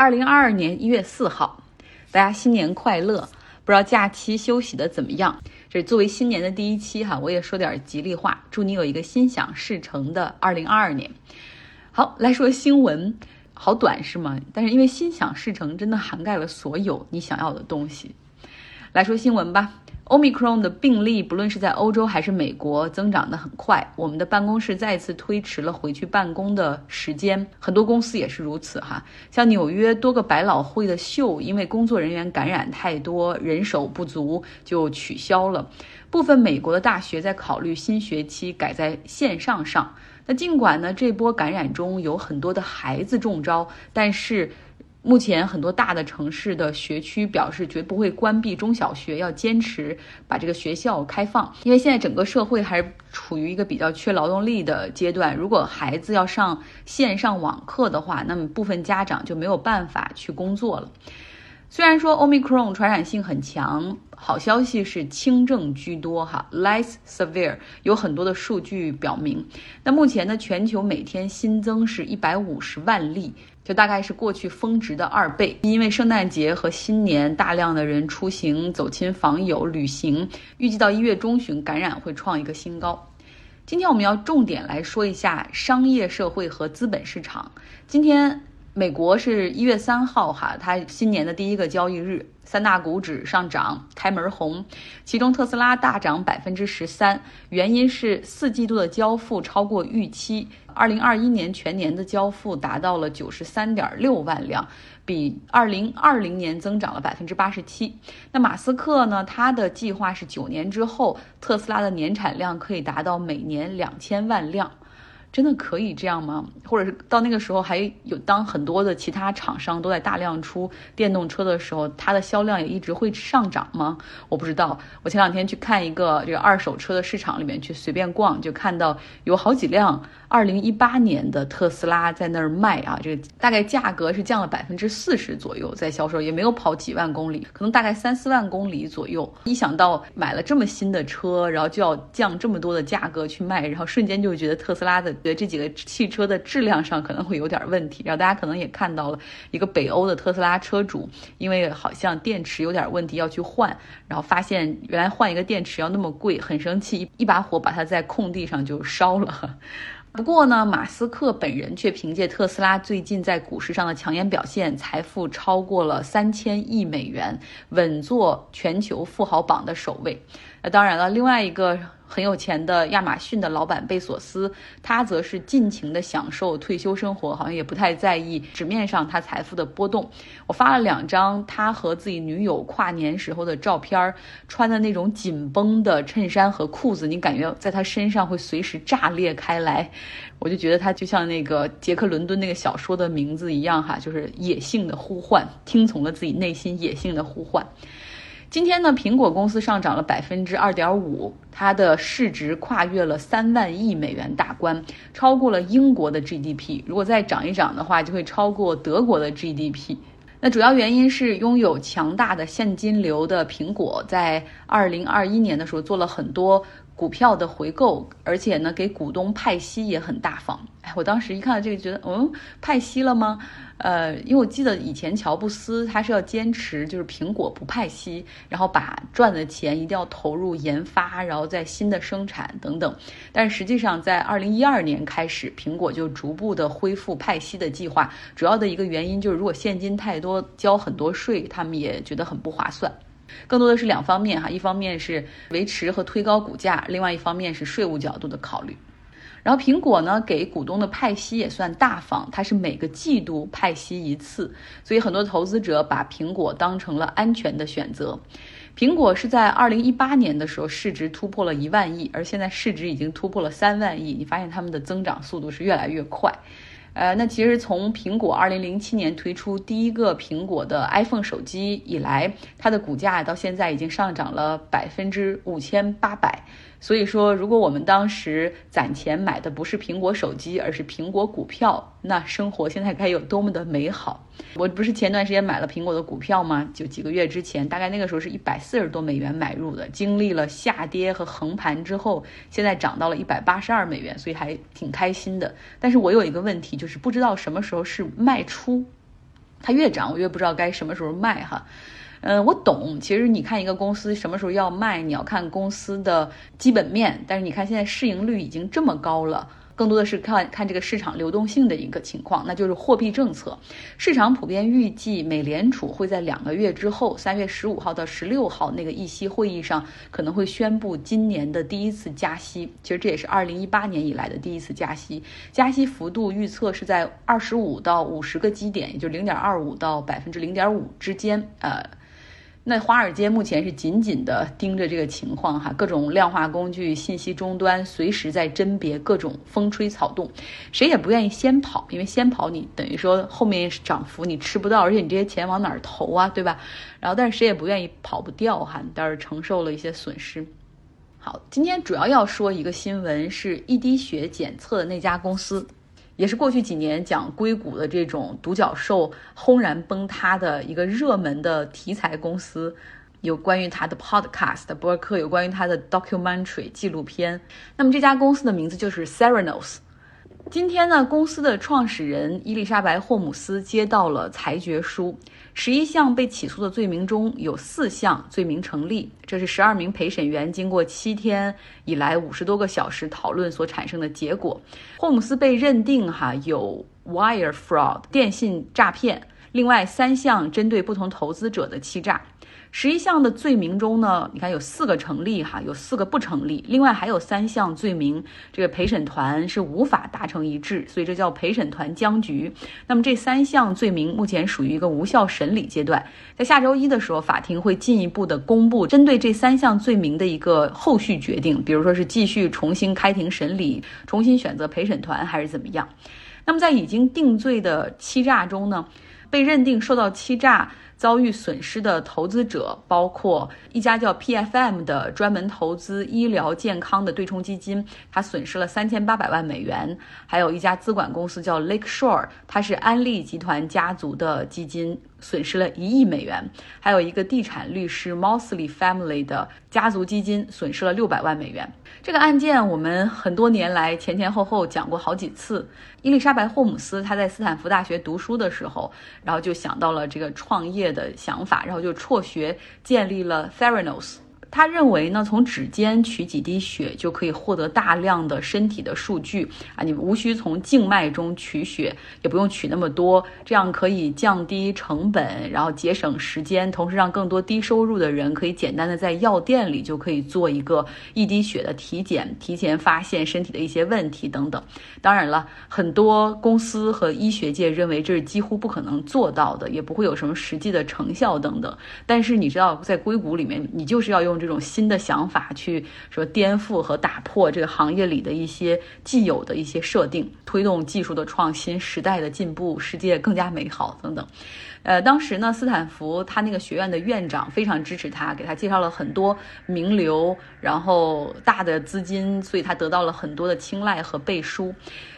二零二二年一月四号，大家新年快乐！不知道假期休息的怎么样？这作为新年的第一期哈，我也说点吉利话，祝你有一个心想事成的二零二二年。好，来说新闻，好短是吗？但是因为心想事成真的涵盖了所有你想要的东西。来说新闻吧。Omicron 的病例，不论是在欧洲还是美国，增长得很快。我们的办公室再次推迟了回去办公的时间，很多公司也是如此哈。像纽约多个百老汇的秀，因为工作人员感染太多，人手不足就取消了。部分美国的大学在考虑新学期改在线上上。那尽管呢，这波感染中有很多的孩子中招，但是。目前很多大的城市的学区表示绝不会关闭中小学，要坚持把这个学校开放，因为现在整个社会还是处于一个比较缺劳动力的阶段。如果孩子要上线上网课的话，那么部分家长就没有办法去工作了。虽然说 Omicron 传染性很强，好消息是轻症居多哈，less severe，有很多的数据表明。那目前呢，全球每天新增是一百五十万例。就大概是过去峰值的二倍，因为圣诞节和新年大量的人出行、走亲访友、旅行，预计到一月中旬感染会创一个新高。今天我们要重点来说一下商业社会和资本市场。今天。美国是一月三号，哈，它新年的第一个交易日，三大股指上涨，开门红，其中特斯拉大涨百分之十三，原因是四季度的交付超过预期，二零二一年全年的交付达到了九十三点六万辆，比二零二零年增长了百分之八十七。那马斯克呢？他的计划是九年之后，特斯拉的年产量可以达到每年两千万辆。真的可以这样吗？或者是到那个时候还有当很多的其他厂商都在大量出电动车的时候，它的销量也一直会上涨吗？我不知道。我前两天去看一个这个二手车的市场里面去随便逛，就看到有好几辆2018年的特斯拉在那儿卖啊，这个大概价格是降了百分之四十左右在销售，也没有跑几万公里，可能大概三四万公里左右。一想到买了这么新的车，然后就要降这么多的价格去卖，然后瞬间就觉得特斯拉的。觉得这几个汽车的质量上可能会有点问题，然后大家可能也看到了一个北欧的特斯拉车主，因为好像电池有点问题要去换，然后发现原来换一个电池要那么贵，很生气，一把火把它在空地上就烧了。不过呢，马斯克本人却凭借特斯拉最近在股市上的抢眼表现，财富超过了三千亿美元，稳坐全球富豪榜的首位。当然了，另外一个。很有钱的亚马逊的老板贝索斯，他则是尽情的享受退休生活，好像也不太在意纸面上他财富的波动。我发了两张他和自己女友跨年时候的照片，穿的那种紧绷的衬衫和裤子，你感觉在他身上会随时炸裂开来。我就觉得他就像那个杰克伦敦那个小说的名字一样，哈，就是野性的呼唤，听从了自己内心野性的呼唤。今天呢，苹果公司上涨了百分之二点五，它的市值跨越了三万亿美元大关，超过了英国的 GDP。如果再涨一涨的话，就会超过德国的 GDP。那主要原因是拥有强大的现金流的苹果，在二零二一年的时候做了很多。股票的回购，而且呢，给股东派息也很大方。哎，我当时一看到这个，觉得，嗯，派息了吗？呃，因为我记得以前乔布斯他是要坚持，就是苹果不派息，然后把赚的钱一定要投入研发，然后在新的生产等等。但是实际上，在二零一二年开始，苹果就逐步的恢复派息的计划。主要的一个原因就是，如果现金太多，交很多税，他们也觉得很不划算。更多的是两方面哈，一方面是维持和推高股价，另外一方面是税务角度的考虑。然后苹果呢给股东的派息也算大方，它是每个季度派息一次，所以很多投资者把苹果当成了安全的选择。苹果是在二零一八年的时候市值突破了一万亿，而现在市值已经突破了三万亿，你发现他们的增长速度是越来越快。呃，那其实从苹果二零零七年推出第一个苹果的 iPhone 手机以来，它的股价到现在已经上涨了百分之五千八百。所以说，如果我们当时攒钱买的不是苹果手机，而是苹果股票，那生活现在该有多么的美好！我不是前段时间买了苹果的股票吗？就几个月之前，大概那个时候是一百四十多美元买入的，经历了下跌和横盘之后，现在涨到了一百八十二美元，所以还挺开心的。但是我有一个问题，就是不知道什么时候是卖出。它越涨，我越不知道该什么时候卖哈。嗯，我懂。其实你看一个公司什么时候要卖，你要看公司的基本面。但是你看现在市盈率已经这么高了。更多的是看看这个市场流动性的一个情况，那就是货币政策。市场普遍预计，美联储会在两个月之后，三月十五号到十六号那个议息会议上，可能会宣布今年的第一次加息。其实这也是二零一八年以来的第一次加息，加息幅度预测是在二十五到五十个基点，也就零点二五到百分之零点五之间，呃。那华尔街目前是紧紧的盯着这个情况哈，各种量化工具、信息终端随时在甄别各种风吹草动，谁也不愿意先跑，因为先跑你等于说后面涨幅你吃不到，而且你这些钱往哪儿投啊，对吧？然后但是谁也不愿意跑不掉哈，但是承受了一些损失。好，今天主要要说一个新闻，是一滴血检测的那家公司。也是过去几年讲硅谷的这种独角兽轰然崩塌的一个热门的题材公司，有关于他的 podcast 博客，有关于他的 documentary 纪录片。那么这家公司的名字就是 Serenos。今天呢，公司的创始人伊丽莎白·霍姆斯接到了裁决书，十一项被起诉的罪名中有四项罪名成立，这是十二名陪审员经过七天以来五十多个小时讨论所产生的结果。霍姆斯被认定哈有 wire fraud 电信诈骗，另外三项针对不同投资者的欺诈。十一项的罪名中呢，你看有四个成立哈，有四个不成立，另外还有三项罪名，这个陪审团是无法达成一致，所以这叫陪审团僵局。那么这三项罪名目前属于一个无效审理阶段，在下周一的时候，法庭会进一步的公布针对这三项罪名的一个后续决定，比如说是继续重新开庭审理，重新选择陪审团，还是怎么样？那么在已经定罪的欺诈中呢，被认定受到欺诈。遭遇损失的投资者包括一家叫 PFM 的专门投资医疗健康的对冲基金，它损失了三千八百万美元；还有一家资管公司叫 Lakeshore，它是安利集团家族的基金。损失了一亿美元，还有一个地产律师 Mosley Family 的家族基金损失了六百万美元。这个案件我们很多年来前前后后讲过好几次。伊丽莎白·霍姆斯她在斯坦福大学读书的时候，然后就想到了这个创业的想法，然后就辍学建立了 Theranos。他认为呢，从指尖取几滴血就可以获得大量的身体的数据啊，你无需从静脉中取血，也不用取那么多，这样可以降低成本，然后节省时间，同时让更多低收入的人可以简单的在药店里就可以做一个一滴血的体检，提前发现身体的一些问题等等。当然了，很多公司和医学界认为这是几乎不可能做到的，也不会有什么实际的成效等等。但是你知道，在硅谷里面，你就是要用。这种新的想法去说颠覆和打破这个行业里的一些既有的一些设定，推动技术的创新、时代的进步、世界更加美好等等。呃，当时呢，斯坦福他那个学院的院长非常支持他，给他介绍了很多名流，然后大的资金，所以他得到了很多的青睐和背书。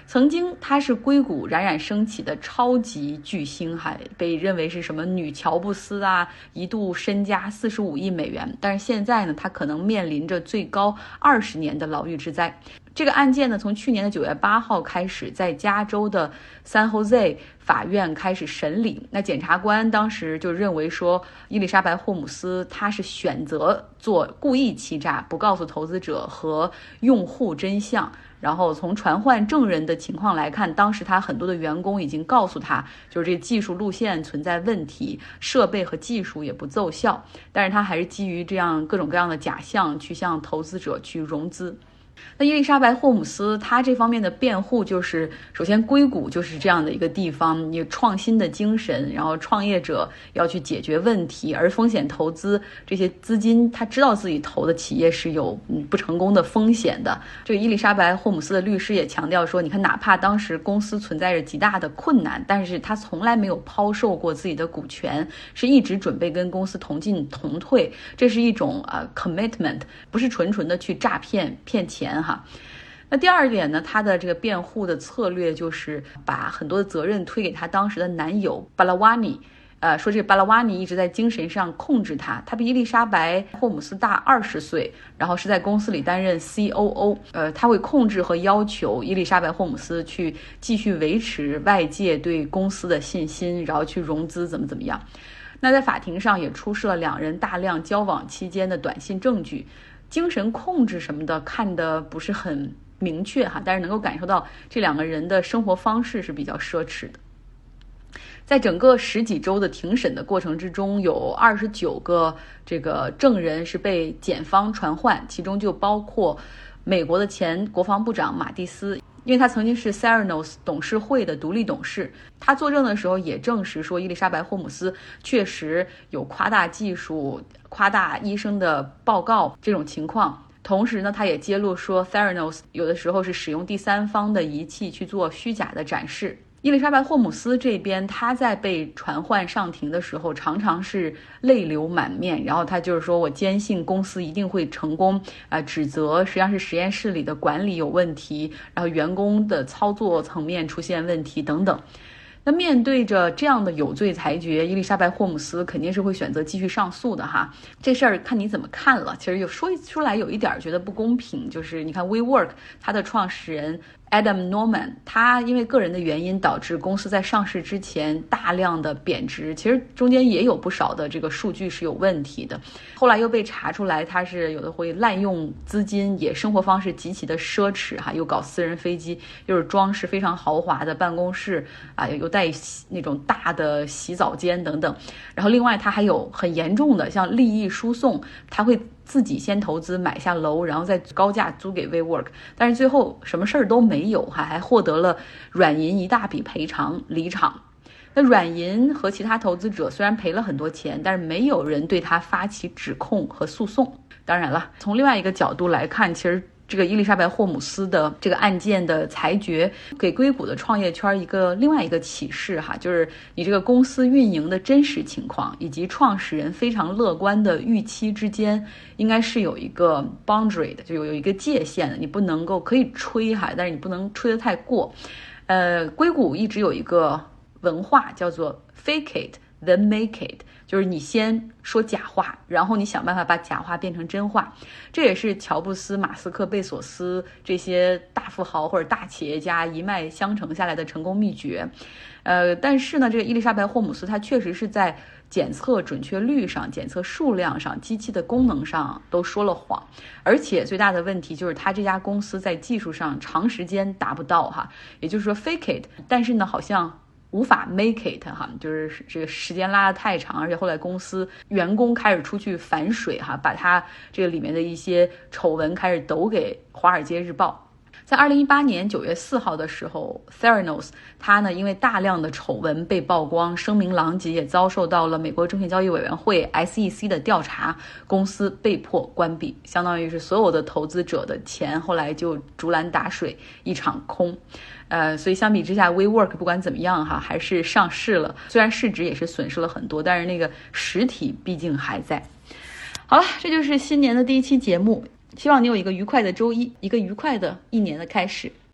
曾经他是硅谷冉冉升起的超级巨星，还被认为是什么女乔布斯啊，一度身家四十五亿美元。但是现在呢，他可能面临着最高二十年的牢狱之灾。这个案件呢，从去年的九月八号开始，在加州的 San Jose 法院开始审理。那检察官当时就认为说，伊丽莎白·霍姆斯他是选择做故意欺诈，不告诉投资者和用户真相。然后从传唤证人的情况来看，当时他很多的员工已经告诉他，就是这技术路线存在问题，设备和技术也不奏效，但是他还是基于这样各种各样的假象去向投资者去融资。那伊丽莎白·霍姆斯她这方面的辩护就是，首先硅谷就是这样的一个地方，你创新的精神，然后创业者要去解决问题，而风险投资这些资金，他知道自己投的企业是有不成功的风险的。这个伊丽莎白·霍姆斯的律师也强调说，你看，哪怕当时公司存在着极大的困难，但是他从来没有抛售过自己的股权，是一直准备跟公司同进同退，这是一种呃 commitment，不是纯纯的去诈骗骗钱。哈，那第二点呢？他的这个辩护的策略就是把很多的责任推给他当时的男友巴拉瓦尼。呃，说这巴拉瓦尼一直在精神上控制他，他比伊丽莎白霍姆斯大二十岁，然后是在公司里担任 COO，呃，他会控制和要求伊丽莎白霍姆斯去继续维持外界对公司的信心，然后去融资怎么怎么样。那在法庭上也出示了两人大量交往期间的短信证据，精神控制什么的看的不是很明确哈，但是能够感受到这两个人的生活方式是比较奢侈的。在整个十几周的庭审的过程之中，有二十九个这个证人是被检方传唤，其中就包括美国的前国防部长马蒂斯，因为他曾经是 Theranos 董事会的独立董事。他作证的时候也证实说，伊丽莎白霍姆斯确实有夸大技术、夸大医生的报告这种情况。同时呢，他也揭露说，Theranos 有的时候是使用第三方的仪器去做虚假的展示。伊丽莎白·霍姆斯这边，她在被传唤上庭的时候，常常是泪流满面。然后她就是说：“我坚信公司一定会成功。”啊，指责实际上是实验室里的管理有问题，然后员工的操作层面出现问题等等。那面对着这样的有罪裁决，伊丽莎白·霍姆斯肯定是会选择继续上诉的哈。这事儿看你怎么看了。其实有说出来有一点觉得不公平，就是你看 WeWork 它的创始人。Adam Norman，他因为个人的原因导致公司在上市之前大量的贬值，其实中间也有不少的这个数据是有问题的。后来又被查出来，他是有的会滥用资金，也生活方式极其的奢侈哈，又搞私人飞机，又是装饰非常豪华的办公室啊，又带那种大的洗澡间等等。然后另外他还有很严重的像利益输送，他会。自己先投资买下楼，然后再高价租给 WeWork，但是最后什么事儿都没有，哈，还获得了软银一大笔赔偿离场。那软银和其他投资者虽然赔了很多钱，但是没有人对他发起指控和诉讼。当然了，从另外一个角度来看，其实。这个伊丽莎白·霍姆斯的这个案件的裁决，给硅谷的创业圈一个另外一个启示哈，就是你这个公司运营的真实情况以及创始人非常乐观的预期之间，应该是有一个 boundary 的，就有有一个界限的，你不能够可以吹哈，但是你不能吹得太过。呃，硅谷一直有一个文化叫做 fake it then make it。就是你先说假话，然后你想办法把假话变成真话，这也是乔布斯、马斯克、贝索斯这些大富豪或者大企业家一脉相承下来的成功秘诀。呃，但是呢，这个伊丽莎白·霍姆斯她确实是在检测准确率上、检测数量上、机器的功能上都说了谎，而且最大的问题就是他这家公司在技术上长时间达不到哈，也就是说 fake it，但是呢，好像。无法 make it 哈，就是这个时间拉得太长，而且后来公司员工开始出去反水哈，把他这个里面的一些丑闻开始抖给《华尔街日报》。在二零一八年九月四号的时候，Theranos 它呢因为大量的丑闻被曝光，声名狼藉，也遭受到了美国证券交易委员会 SEC 的调查，公司被迫关闭，相当于是所有的投资者的钱后来就竹篮打水一场空。呃，所以相比之下，WeWork 不管怎么样哈，还是上市了。虽然市值也是损失了很多，但是那个实体毕竟还在。好了，这就是新年的第一期节目，希望你有一个愉快的周一，一个愉快的一年的开始。